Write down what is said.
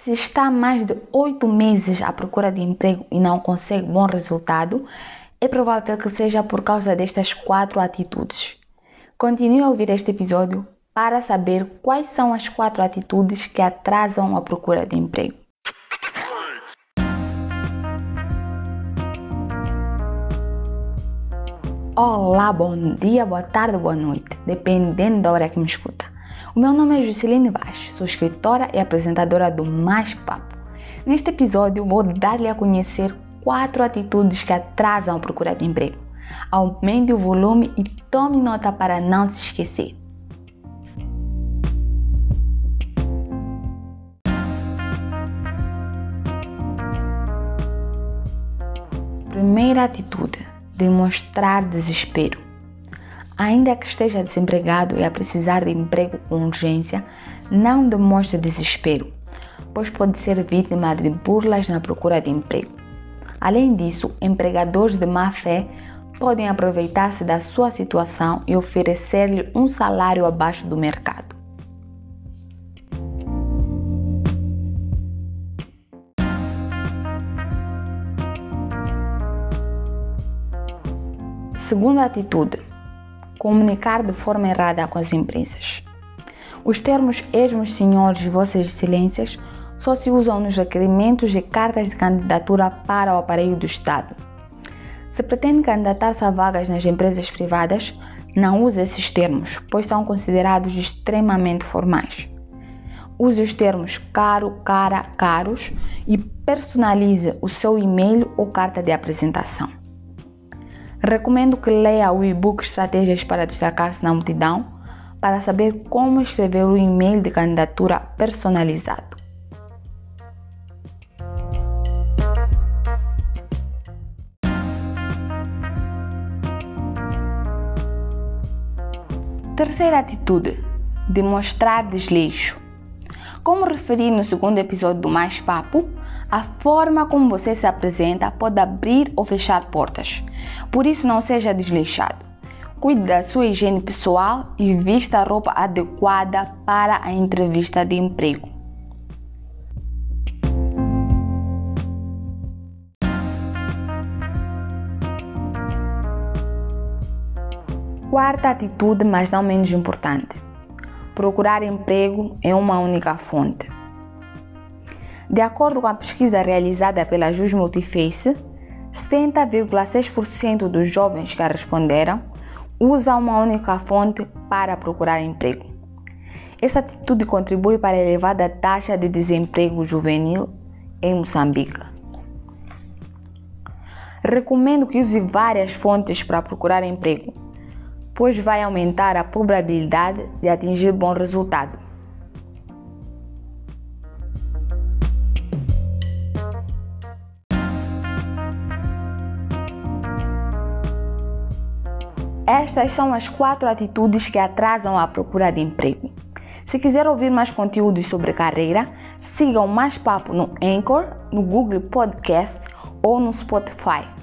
Se está mais de oito meses à procura de emprego e não consegue bom resultado, é provável que seja por causa destas quatro atitudes. Continue a ouvir este episódio para saber quais são as quatro atitudes que atrasam a procura de emprego. Olá, bom dia, boa tarde, boa noite, dependendo da hora que me escuta. O meu nome é Jusceline Vaz, sou escritora e apresentadora do Mais Papo. Neste episódio, vou dar-lhe a conhecer quatro atitudes que atrasam a procura de emprego. Aumente o volume e tome nota para não se esquecer. Primeira atitude: demonstrar desespero. Ainda que esteja desempregado e a precisar de emprego com urgência, não demonstre desespero, pois pode ser vítima de burlas na procura de emprego. Além disso, empregadores de má fé podem aproveitar-se da sua situação e oferecer-lhe um salário abaixo do mercado. Segunda atitude: comunicar de forma errada com as empresas. Os termos esmos senhores e vossas excelências só se usam nos requerimentos e cartas de candidatura para o aparelho do Estado. Se pretende candidatar-se a vagas nas empresas privadas, não use esses termos, pois são considerados extremamente formais. Use os termos caro, cara, caros e personalize o seu e-mail ou carta de apresentação. Recomendo que leia o e-book Estratégias para Destacar-se na Multidão para saber como escrever o e-mail de candidatura personalizado. Terceira atitude: demonstrar desleixo. Como referi no segundo episódio do Mais Papo, a forma como você se apresenta pode abrir ou fechar portas. Por isso, não seja desleixado. Cuide da sua higiene pessoal e vista a roupa adequada para a entrevista de emprego. Quarta atitude, mas não menos importante: procurar emprego em uma única fonte. De acordo com a pesquisa realizada pela Jus Multiface, 70,6% dos jovens que responderam usam uma única fonte para procurar emprego. Essa atitude contribui para a elevada taxa de desemprego juvenil em Moçambique. Recomendo que use várias fontes para procurar emprego, pois vai aumentar a probabilidade de atingir bom resultado. Estas são as quatro atitudes que atrasam a procura de emprego. Se quiser ouvir mais conteúdos sobre carreira, sigam mais papo no Anchor, no Google Podcast ou no Spotify.